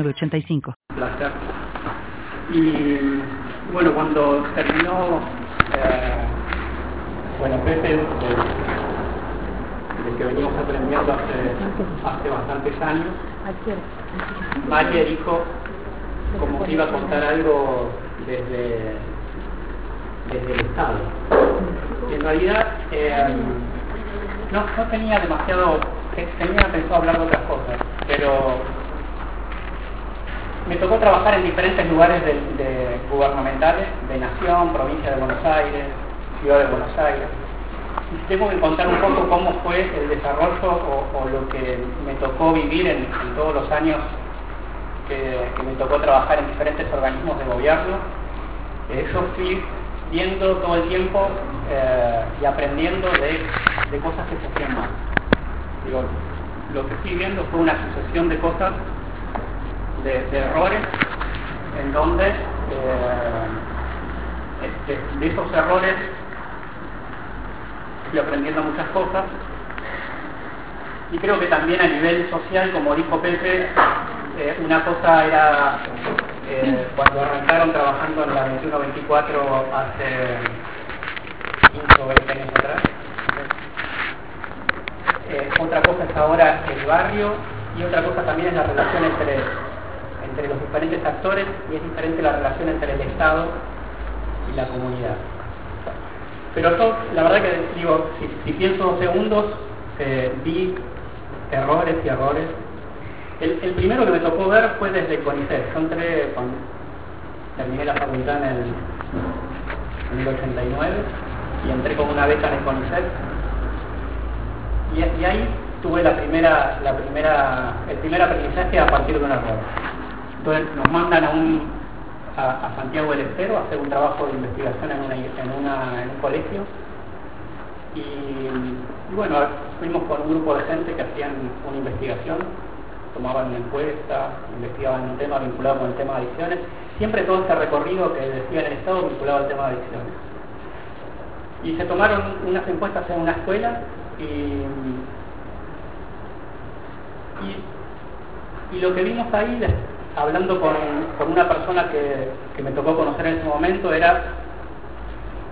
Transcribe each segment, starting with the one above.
85. Placer. Y bueno, cuando terminó, eh, bueno, Pepe, del que venimos aprendiendo hace, hace bastantes años, María dijo como que iba a contar algo desde, desde el Estado. En realidad, eh, no, no tenía demasiado, tenía pensado hablar de otras cosas, pero me tocó trabajar en diferentes lugares gubernamentales, de Nación, Provincia de Buenos Aires, Ciudad de Buenos Aires. Y tengo que contar un poco cómo fue el desarrollo o, lo que me tocó vivir en, todos los años que, me tocó trabajar en diferentes organismos de gobierno. Eh, yo fui viendo todo el tiempo eh, y aprendiendo de, cosas que se hacían mal. Lo que fui viendo fue una sucesión de cosas de, errores en donde eh, este, de esos errores fui aprendiendo muchas cosas y creo que también a nivel social, como dijo Pepe, eh, una cosa era eh, cuando arrancaron trabajando en la 2124 hace 15 o 20 años atrás. Otra cosa es ahora el barrio y otra cosa también es la relación entre entre los diferentes actores y es diferente la relación entre el Estado y la comunidad. Pero yo, la verdad que digo, si, pienso dos segundos, eh, vi errores y errores. El, el, primero que me tocó ver fue desde CONICET. Yo entré cuando terminé la facultad en el, en el 89 y entré con una beca en el CONICET. Y, y ahí tuve la primera, la primera, el primer aprendizaje a partir de un error. Entonces nos mandan a, un, a, Santiago del Estero a hacer un trabajo de investigación en, una, en, un colegio y, y, bueno, fuimos con un grupo de gente que hacían una investigación, tomaban una encuesta, investigaban un tema vinculado con el tema de adicciones, siempre todo este recorrido que decía el Estado vinculado al tema de adicciones. Y se tomaron unas encuestas en una escuela y, y, y lo que vimos ahí hablando con, con una persona que, que, me tocó conocer en ese momento era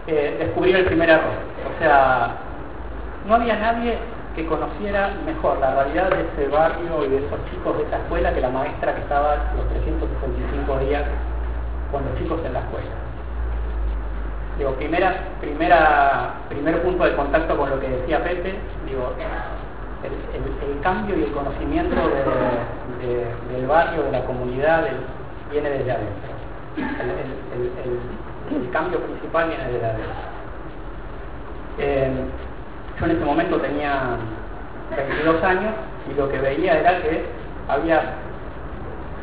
eh, descubrir el primer error. O sea, no había nadie que conociera mejor la realidad de ese barrio y de esos chicos de esa escuela que la maestra que estaba los 365 días con los chicos en la escuela. Digo, primera, primera, primer punto de contacto con lo que decía Pepe, digo, el, cambio y el conocimiento de, de, del barrio, de la comunidad, viene desde adentro. El, cambio principal viene desde adentro. Eh, yo en ese momento tenía 22 años y lo que veía era que había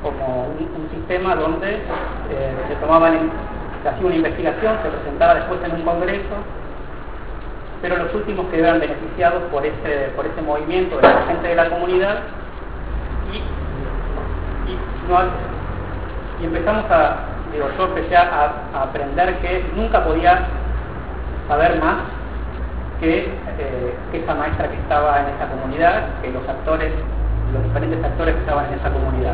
como un, un sistema donde eh, se tomaban, se hacía una investigación, se presentaba después en un congreso pero los últimos que eran beneficiados por ese, por ese movimiento de la gente de la comunidad y, y, empezamos a, digo, yo empecé a, a, aprender que nunca podía saber más que, eh, que esa maestra que estaba en esa comunidad, que los actores, los diferentes actores que estaban en esa comunidad.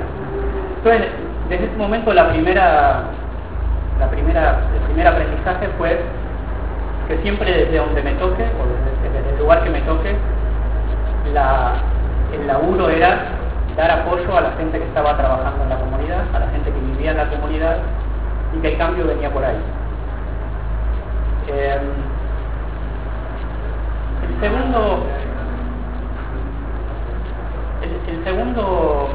Entonces, desde ese momento la primera, el primer aprendizaje fue siempre desde donde me toque, o desde, el lugar que me toque, el laburo era dar apoyo a la gente que estaba trabajando en la comunidad, a la gente que vivía en la comunidad, y que el cambio venía por ahí. Eh, el segundo el, el, segundo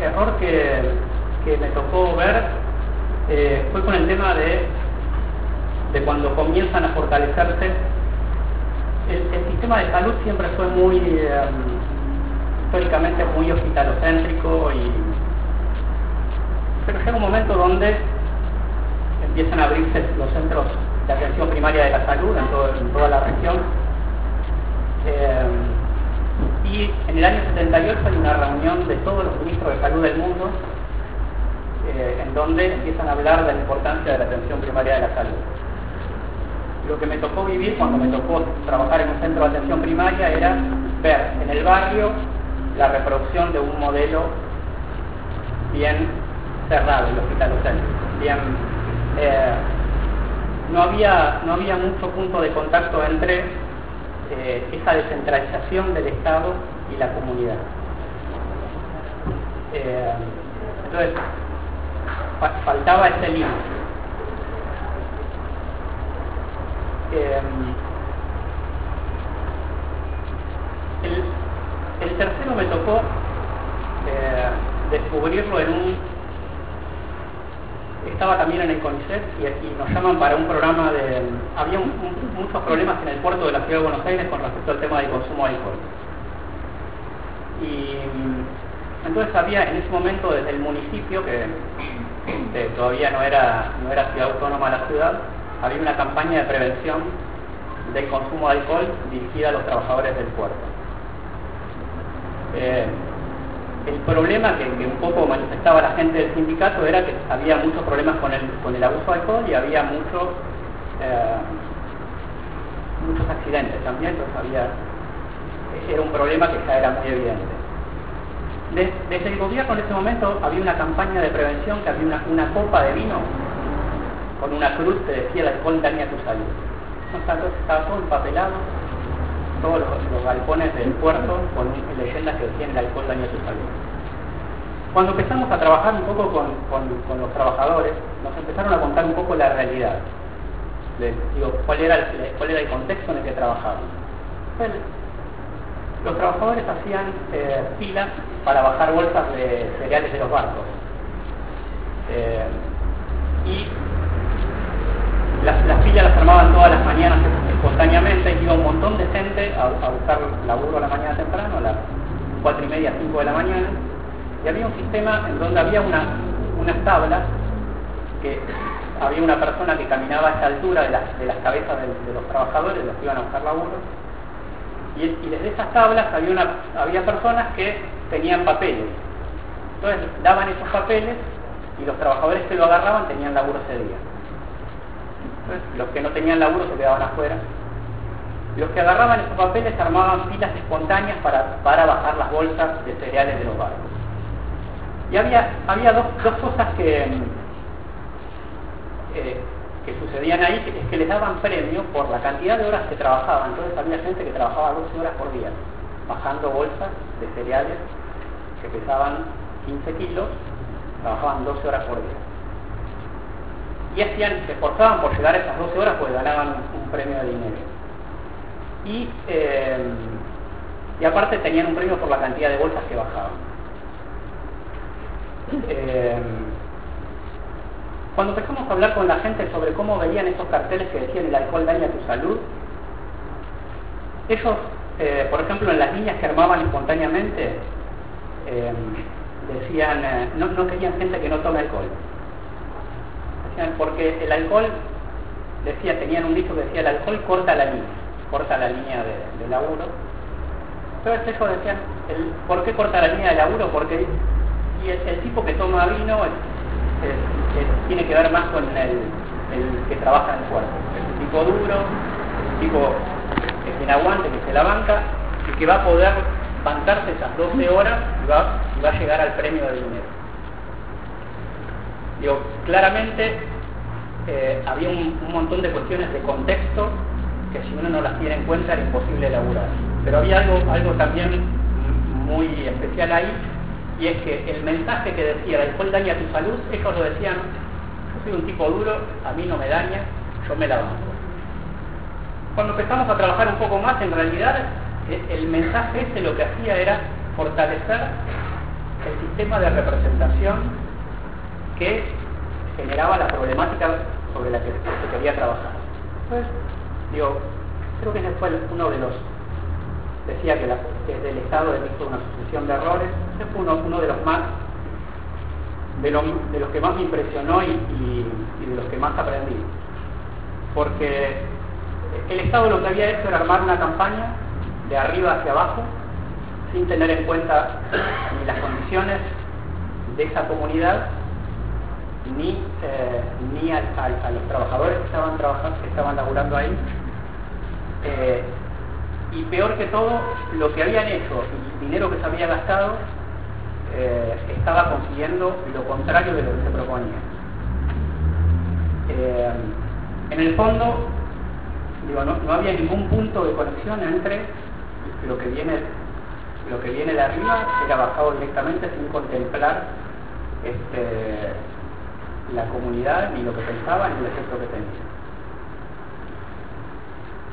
error que, que me tocó ver eh, fue con el tema de de cuando comienzan a fortalecerse. El, sistema de salud siempre fue muy, eh, históricamente muy hospitalocéntrico y, pero llega un momento donde empiezan a abrirse los centros de atención primaria de la salud en, toda la región. Eh, y en el año 78 hay una reunión de todos los ministros de salud del mundo eh, en donde empiezan a hablar de la importancia de la atención primaria de la salud. Lo que me tocó vivir cuando me tocó trabajar en un centro de atención primaria era ver en el barrio la reproducción de un modelo bien cerrado, el hospital bien eh, no había mucho punto de contacto entre eh, esa descentralización del Estado y la comunidad. Eh, entonces, faltaba ese límite. El, tercero me tocó descubrirlo en un estaba también en el CONICET y, nos llaman para un programa de... Había muchos problemas en el puerto de la Ciudad de Buenos Aires con respecto al tema del consumo de alcohol. Y entonces había en ese momento desde el municipio, que, todavía no era, no era ciudad autónoma la ciudad, había una campaña de prevención del consumo de alcohol dirigida a los trabajadores del puerto. Eh, el problema que, un poco manifestaba la gente del sindicato era que había muchos problemas con el, con el abuso de alcohol y había muchos eh, muchos accidentes también, entonces había, era un problema que ya era muy evidente. Desde, el gobierno en ese momento había una campaña de prevención que había una, copa de vino con una cruz que decía el alcohol daña tu salud. Entonces estaba todo empapelado todos los, galpones del puerto con leyendas que decían el alcohol daña tu salud. Cuando empezamos a trabajar un poco con, los trabajadores, nos empezaron a contar un poco la realidad. digo, cuál era, el, contexto en el que trabajaban. los trabajadores hacían eh, filas para bajar bolsas de cereales de los barcos. Eh, y las, las filas las armaban todas las mañanas espontáneamente, iba un montón de gente a, buscar laburo a la mañana temprano, a las 4 y media, 5 de la mañana, y había un sistema en donde había una, unas tablas que había una persona que caminaba a esa altura de, de las cabezas de, los trabajadores, los que iban a buscar laburo, y, y, desde esas tablas había, una, había personas que tenían papeles. Entonces daban esos papeles y los trabajadores que lo agarraban tenían laburo ese día los que no tenían laburo se quedaban afuera. Los que agarraban esos papeles armaban filas espontáneas para, para bajar las bolsas de cereales de los barcos. Y había, había dos, dos cosas que, eh, que sucedían ahí, que es que les daban premio por la cantidad de horas que trabajaban. Entonces había gente que trabajaba 12 horas por día, bajando bolsas de cereales que pesaban 15 kilos, trabajaban 12 horas por día y hacían, se esforzaban por llegar a esas 12 horas pues ganaban un premio de dinero. Y, eh, y aparte tenían un premio por la cantidad de bolsas que bajaban. Eh, cuando empezamos a hablar con la gente sobre cómo veían esos carteles que decían el alcohol daña tu salud, ellos, eh, por ejemplo, en las líneas que armaban espontáneamente, decían, no, no querían gente que no tome alcohol porque el alcohol, decía, tenían un dicho que decía, el alcohol corta la línea, corta la línea de, laburo. Entonces ellos decían, el, ¿por qué corta la línea de laburo? Porque y el, tipo que toma vino tiene que ver más con el, que trabaja en el cuerpo. Es un tipo duro, un tipo que tiene aguante, que se la banca y que va a poder bancarse esas 12 horas y va, y va a llegar al premio de dinero. Digo, claramente eh, había un, montón de cuestiones de contexto que si uno no las tiene en cuenta era imposible elaborar. Pero había algo, algo también muy especial ahí, y es que el mensaje que decía, el alcohol daña tu salud, ellos lo decían, yo soy un tipo duro, a mí no me daña, yo me la banco. Cuando empezamos a trabajar un poco más, en realidad eh, el mensaje ese lo que hacía era fortalecer el sistema de representación que generaba la problemática sobre la que se quería trabajar. Pues, digo, creo que ese fue uno de los, decía que, la, desde el Estado visto una sucesión de errores, ese fue uno, de los más de, los que más me impresionó y, de los que más aprendí. Porque el Estado lo que había hecho era armar una campaña de arriba hacia abajo, sin tener en cuenta ni las condiciones de esa comunidad, ni, eh, ni a, los trabajadores que estaban trabajando, que estaban laburando ahí. Eh, y peor que todo, lo que habían hecho y el dinero que se había gastado eh, estaba consiguiendo lo contrario de lo que se proponía. En el fondo, digo, no, había ningún punto de conexión entre lo que viene lo que viene de arriba era bajado directamente sin contemplar este, la comunidad ni lo que pensaba ni el efecto que tenía.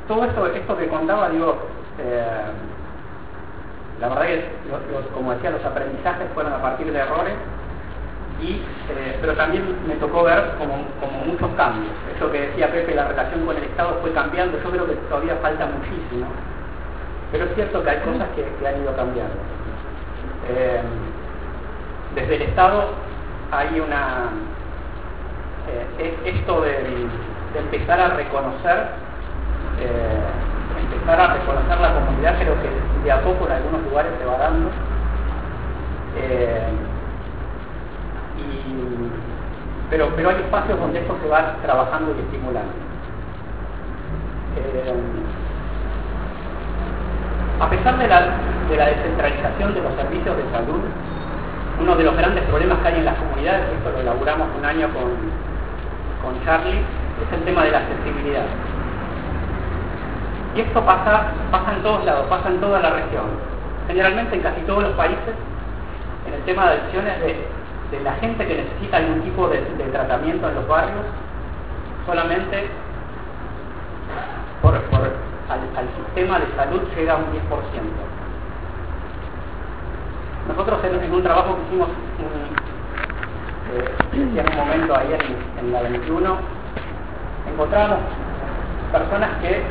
Todo esto, esto que contaba, digo, eh, la verdad que, como decía, los aprendizajes fueron a partir de errores, y, eh, pero también me tocó ver como, muchos cambios. Eso que decía Pepe, la relación con el Estado fue cambiando, yo creo que todavía falta muchísimo, pero es cierto que hay cosas que, han ido cambiando. Eh, desde el Estado hay una... Eh, esto de, empezar a reconocer empezar a reconocer la comunidad, creo que de a poco en algunos lugares se va dando. Eh, pero, pero hay espacios donde esto se va trabajando y estimulando. Eh, a pesar de la, de la descentralización de los servicios de salud, uno de los grandes problemas que hay en las comunidades, esto lo elaboramos un año con, con Charlie, es el tema de la accesibilidad. Y esto pasa, pasa en todos lados, pasa en toda la región. Generalmente en casi todos los países, en el tema de adicciones de, la gente que necesita algún tipo de, tratamiento en los barrios, solamente por, al, sistema de salud llega un 10%. Nosotros en, un trabajo que hicimos eh, en un momento ahí en, la 21, encontramos personas que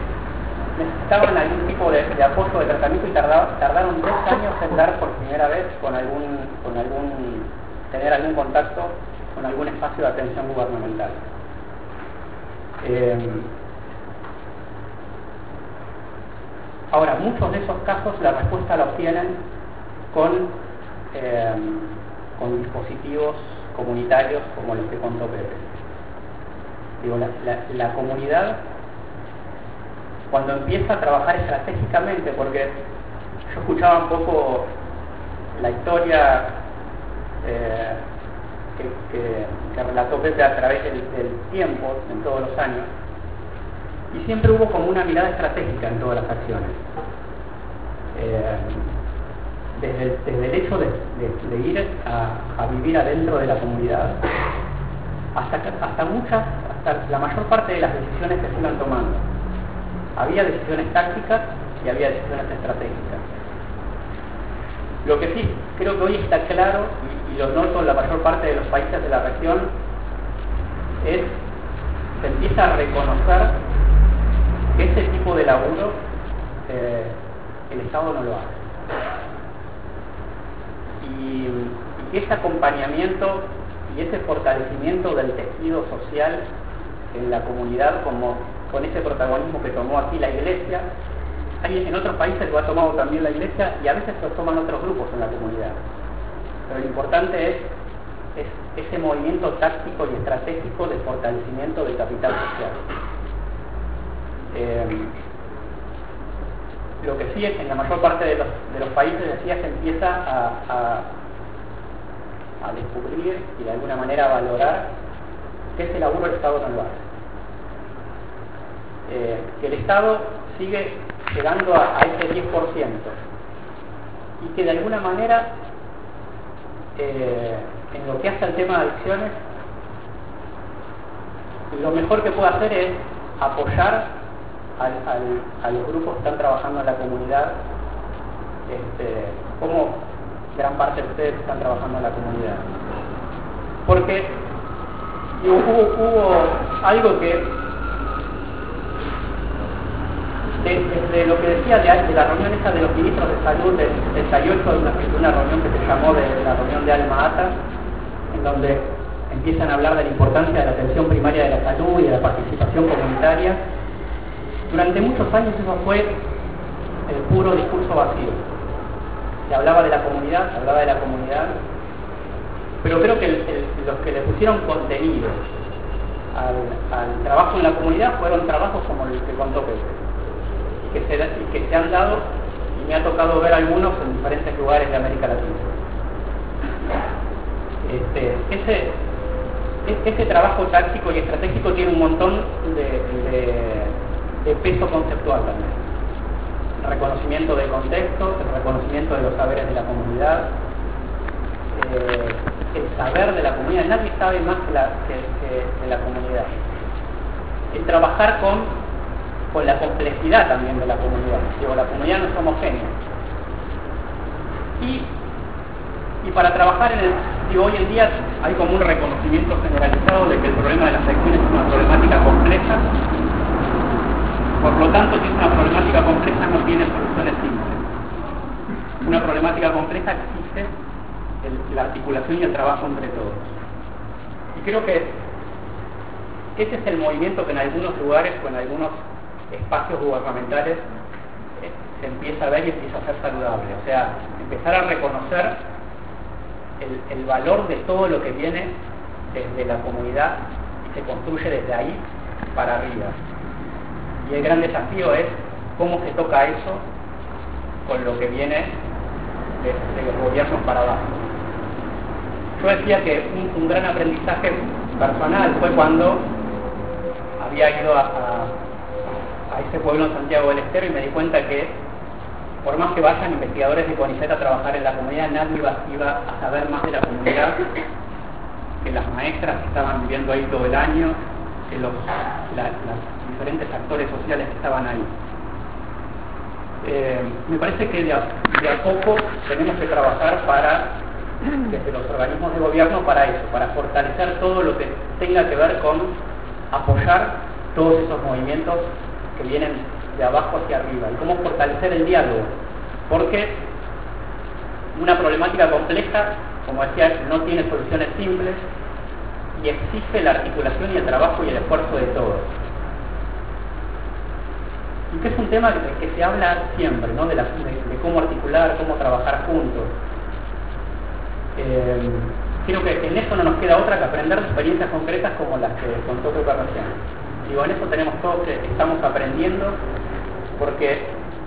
necesitaban algún tipo de, apoyo de tratamiento y tardaron dos años en dar por primera vez con algún, con algún, tener algún contacto con algún espacio de atención gubernamental. Eh, ahora, muchos de esos casos la respuesta la obtienen con, eh, con dispositivos comunitarios como los que contó Pepe. Digo, la comunidad cuando empieza a trabajar estratégicamente, porque yo escuchaba un poco la historia eh, que, relató Pepe a través del, tiempo, en todos los años, y siempre hubo como una mirada estratégica en todas las acciones. Eh, desde, el hecho de, ir a, vivir adentro de la comunidad, hasta, hasta muchas, hasta la mayor parte de las decisiones que se iban tomando había decisiones tácticas y había decisiones estratégicas. Lo que sí creo que hoy está claro, y, lo noto en la mayor parte de los países de la región, es se empieza a reconocer que ese tipo de laburo eh, el Estado no lo hace. Y, ese acompañamiento y ese fortalecimiento del tejido social en la comunidad como con ese protagonismo que tomó aquí la Iglesia. Hay en otros países lo ha tomado también la Iglesia y a veces lo toman otros grupos en la comunidad. Pero lo importante es, ese movimiento táctico y estratégico de fortalecimiento del capital social. Eh, lo que sí es que en la mayor parte de los, países decía se empieza a, a, descubrir y de alguna manera a valorar que ese laburo el Estado no lo hace. Que el Estado sigue llegando a, ese 10% y que de alguna manera eh, en lo que hace al tema de adicciones lo mejor que puede hacer es apoyar a los grupos que están trabajando en la comunidad este, como gran parte de ustedes están trabajando en la comunidad porque hubo algo que desde lo que decía de, la reunión esa de los ministros de salud del 78, una, una reunión que se llamó de, la reunión de Alma Ata, en donde empiezan a hablar de la importancia de la atención primaria de la salud y de la participación comunitaria. Durante muchos años eso fue el puro discurso vacío. Se hablaba de la comunidad, se hablaba de la comunidad, pero creo que los que le pusieron contenido al, trabajo en la comunidad fueron trabajos como el que contó Pepe, que, se, que se han dado, y me ha tocado ver algunos en diferentes lugares de América Latina. Este, ese, ese trabajo táctico y estratégico tiene un montón de, peso conceptual también. El reconocimiento de contexto, el reconocimiento de los saberes de la comunidad, eh, el saber de la comunidad. Nadie sabe más que la, la comunidad. El trabajar con, con la complejidad también de la comunidad. Digo, la comunidad no es homogénea. Y y para trabajar en el, hoy en día hay como un reconocimiento generalizado de que el problema de las adicciones es una problemática compleja. Por lo tanto, si es una problemática compleja, no tiene soluciones simples. Una problemática compleja existe la articulación y el trabajo entre todos. Y creo que ese es el movimiento que en algunos lugares o en algunos espacios gubernamentales eh, se empieza a ver y empieza a ser saludable. O sea, empezar a reconocer el, valor de todo lo que viene desde la comunidad y se construye desde ahí para arriba. Y el gran desafío es cómo se toca eso con lo que viene de, los gobiernos para abajo. Yo decía que un, gran aprendizaje personal fue cuando había ido a, a, ese pueblo en Santiago del Estero y me di cuenta que por más que vayan investigadores de CONICET a trabajar en la comunidad, nadie iba, a saber más de la comunidad que las maestras que estaban viviendo ahí todo el año, que los, diferentes actores sociales que estaban ahí. Eh, me parece que de a, poco tenemos que trabajar para, desde los organismos de gobierno, para eso, para fortalecer todo lo que tenga que ver con apoyar todos esos movimientos que vienen de abajo hacia arriba y cómo fortalecer el diálogo. Porque una problemática compleja, como decía, no tiene soluciones simples y exige la articulación y el trabajo y el esfuerzo de todos. Que es un tema que se habla siempre, ¿no? de, cómo articular, cómo trabajar juntos. Eh, creo que en eso no nos queda otra que aprender de experiencias concretas como las que contó Pepe recién. Digo, en eso tenemos todos que estamos aprendiendo porque,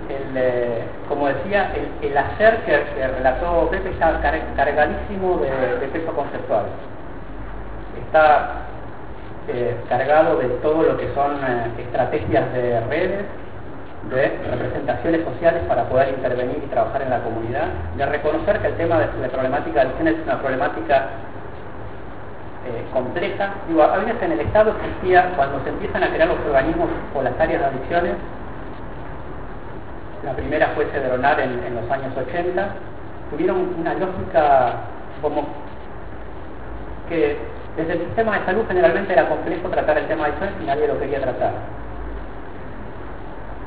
eh, como decía, el, hacer que, relató Pepe está cargadísimo de, peso conceptual. Está eh, cargado de todo lo que son estrategias de redes, de representaciones sociales para poder intervenir y trabajar en la comunidad, de reconocer que el tema de la problemática de adicción es una problemática compleja. Digo, a veces en el Estado existía, cuando se empiezan a crear los organismos o las áreas de adicciones, la primera fue Cedronar en, en los años 80, tuvieron una lógica como que desde el sistema de salud generalmente era complejo tratar el tema de adicciones y nadie lo quería tratar.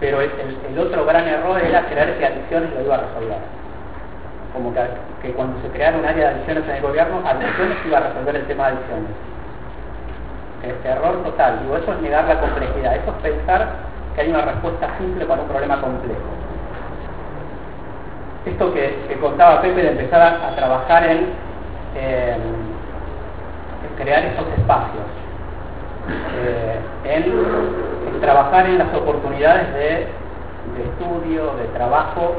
Pero el, otro gran error era creer que adicciones lo iba a resolver. Como que, cuando se creara un área de adicciones en el gobierno, adicciones iba a resolver el tema de adicciones. Este error total, digo, eso es negar la complejidad, eso es pensar que hay una respuesta simple para un problema complejo esto que, contaba Pepe de empezar a, trabajar en, crear esos espacios, eh, en, trabajar en las oportunidades de, estudio, de trabajo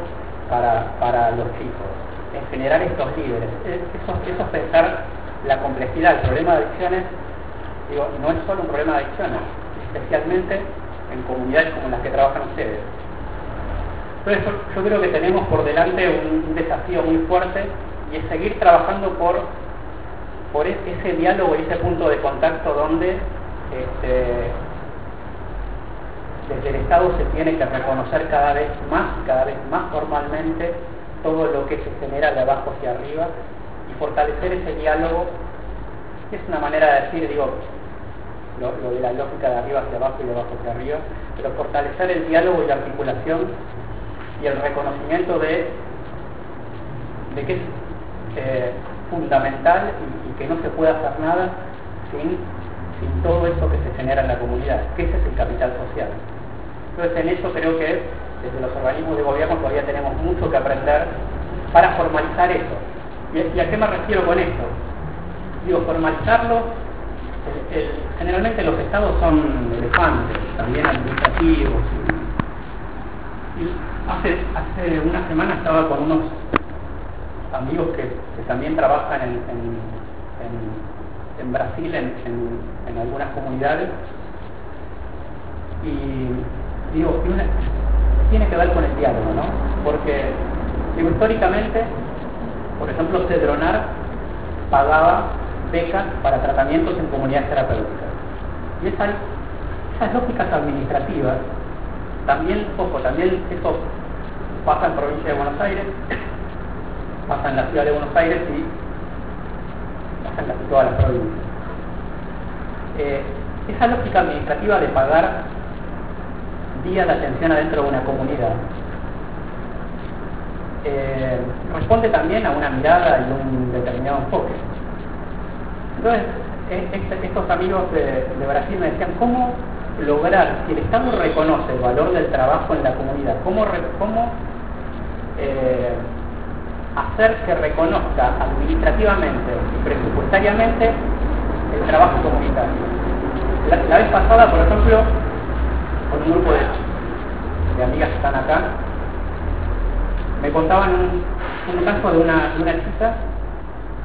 para, los chicos, en generar estos líderes. Eso, eso es pensar la complejidad. El problema de adicciones, no es solo un problema de adicciones, especialmente en comunidades como las que trabajan ustedes entonces yo, creo que tenemos por delante un, desafío muy fuerte y es seguir trabajando por, por ese diálogo y ese punto de contacto donde este, desde el Estado se tiene que reconocer cada vez más cada vez más formalmente todo lo que se genera de abajo hacia arriba y fortalecer ese diálogo, es una manera de decir, digo, lo, lo, de la lógica de arriba hacia abajo y de abajo hacia arriba, pero fortalecer el diálogo y la articulación y el reconocimiento de, de que eh, fundamental y, que no se puede hacer nada sin, sin todo eso que se genera en la comunidad, que ese es el capital social. Entonces en eso creo que desde los organismos de gobierno todavía tenemos mucho que aprender para formalizar eso. ¿Y a qué me refiero con esto? Digo, formalizarlo, generalmente los estados son elefantes, también administrativos. Y, hace, hace una semana estaba con unos amigos que, también trabajan en, Brasil, en, algunas comunidades, y digo, tiene que ver con el diálogo, ¿no? Porque, históricamente, por ejemplo, Cedronar pagaba becas para tratamientos en comunidades terapéuticas. Y esas, esas lógicas administrativas, también, ojo, también eso pasa en provincia de Buenos Aires, pasa en la ciudad de Buenos Aires y en todas las provincias. Eh, esa lógica administrativa de pagar días de atención adentro de una comunidad eh, responde también a una mirada y un determinado enfoque. Entonces, e, estos amigos de, Brasil me decían, ¿cómo lograr, si el Estado reconoce el valor del trabajo en la comunidad, cómo, cómo eh, hacer que reconozca administrativamente y presupuestariamente el trabajo comunitario? La, vez pasada, por ejemplo, con un grupo de amigas que están acá, me contaban un, caso de una, chica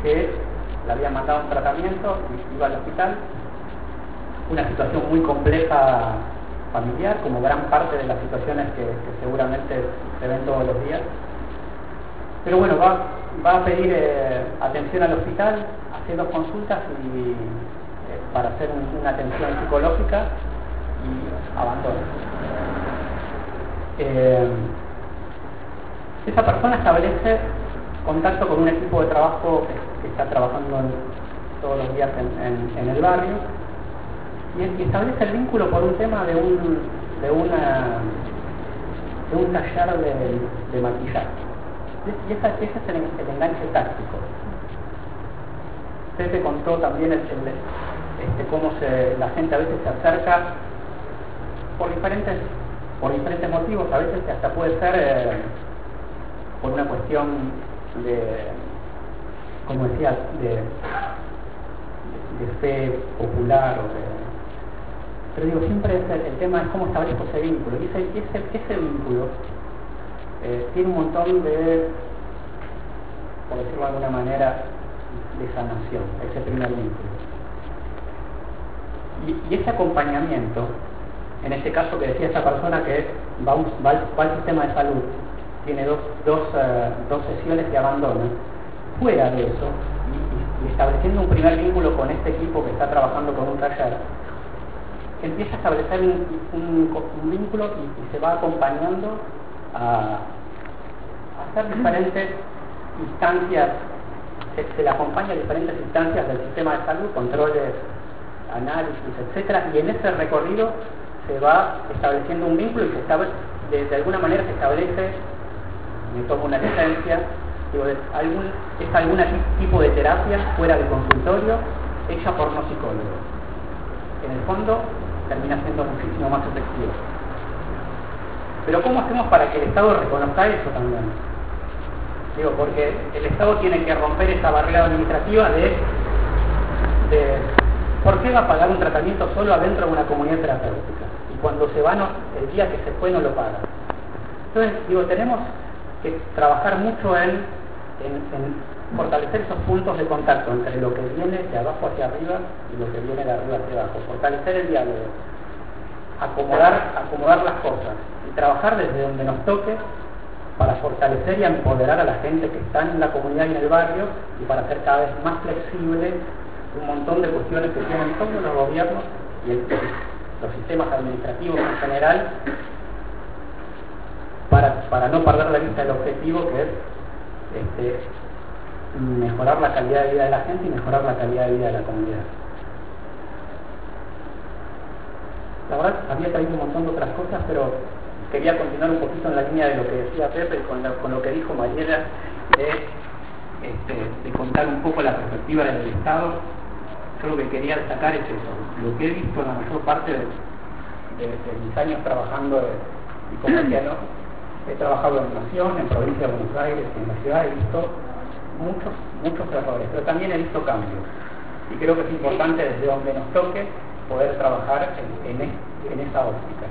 que le habían mandado un tratamiento y iba al hospital, una situación muy compleja familiar, como gran parte de las situaciones que, seguramente se ven todos los días. Pero bueno, va, a pedir eh, atención al hospital, hace dos consultas y, eh, para hacer una atención psicológica y abandona. Eh, esa persona establece contacto con un equipo de trabajo que, está trabajando todos los días en, el barrio y, establece el vínculo por un tema de un, de una, de un taller de, maquillaje. Y ese es el, enganche táctico. Pepe contó también el, este, cómo se, la gente a veces se acerca por diferentes, por diferentes motivos, a veces hasta puede ser... Eh, por una cuestión de, como decía, de, fe popular o de, pero digo, siempre el, tema es cómo establezco ese vínculo. Y ese, ese, vínculo eh, tiene un montón de, por decirlo de alguna manera, de sanación, ese primer vínculo. Y, ese acompañamiento, en ese caso que decía esa persona que va, al sistema de salud tiene dos, eh, dos, sesiones de abandono, fuera de eso, y, estableciendo un primer vínculo con este equipo que está trabajando con un taller, empieza a establecer un, vínculo y, se va acompañando a, hacer diferentes instancias, se, le acompaña a diferentes instancias del sistema de salud, controles, análisis, etcétera, y en ese recorrido se va estableciendo un vínculo y se de, de alguna manera se establece me tomo una licencia, digo, es algún, es algún tipo de terapia fuera del consultorio hecha por no psicólogos. En el fondo termina siendo muchísimo más efectivo. Pero ¿cómo hacemos para que el Estado reconozca eso también? Digo, porque el Estado tiene que romper esa barrera administrativa de, ¿por qué va a pagar un tratamiento solo adentro de una comunidad terapéutica? Y cuando se va, el día que se fue no lo paga. Entonces, digo, tenemos que trabajar mucho en, fortalecer esos puntos de contacto entre lo que viene de abajo hacia arriba y lo que viene de arriba hacia abajo, fortalecer el diálogo, acomodar, acomodar las cosas y trabajar desde donde nos toque para fortalecer y empoderar a la gente que está en la comunidad y en el barrio y para hacer cada vez más flexible un montón de cuestiones que tienen todos los gobiernos y los sistemas administrativos en general para, no perder la vista del objetivo que es este, mejorar la calidad de vida de la gente y mejorar la calidad de vida de la comunidad. La verdad, había traído un montón de otras cosas, pero quería continuar un poquito en la línea de lo que decía Pepe y con lo, que dijo Mariela de este, de contar un poco la perspectiva del Estado, yo que quería destacar es eso, lo que he visto en la mayor parte de, mis años trabajando y como decía, he trabajado en Nación, en Provincia de Buenos Aires, en la ciudad, he visto muchos, muchos errores, pero también he visto cambios. Y creo que es importante desde donde nos toque poder trabajar en, en, esa óptica.